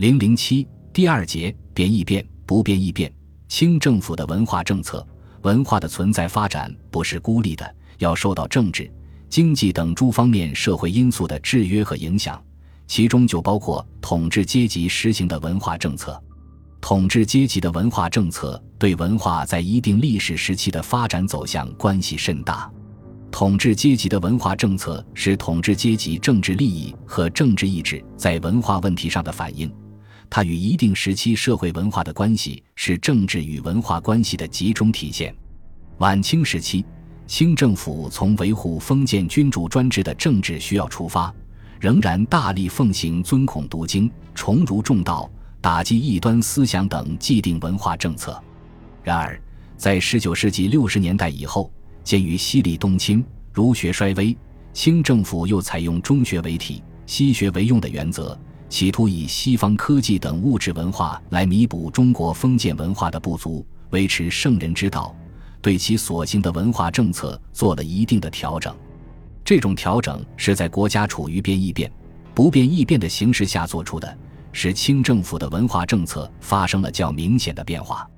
零零七第二节变易变不变易变。清政府的文化政策，文化的存在发展不是孤立的，要受到政治、经济等诸方面社会因素的制约和影响，其中就包括统治阶级实行的文化政策。统治阶级的文化政策对文化在一定历史时期的发展走向关系甚大。统治阶级的文化政策是统治阶级政治利益和政治意志在文化问题上的反映。它与一定时期社会文化的关系是政治与文化关系的集中体现。晚清时期，清政府从维护封建君主专制的政治需要出发，仍然大力奉行尊孔读经、崇儒重道、打击异端思想等既定文化政策。然而，在十九世纪六十年代以后，鉴于西历东侵、儒学衰微，清政府又采用中学为体、西学为用的原则。企图以西方科技等物质文化来弥补中国封建文化的不足，维持圣人之道，对其所行的文化政策做了一定的调整。这种调整是在国家处于变易变、不变易变的形势下做出的，使清政府的文化政策发生了较明显的变化。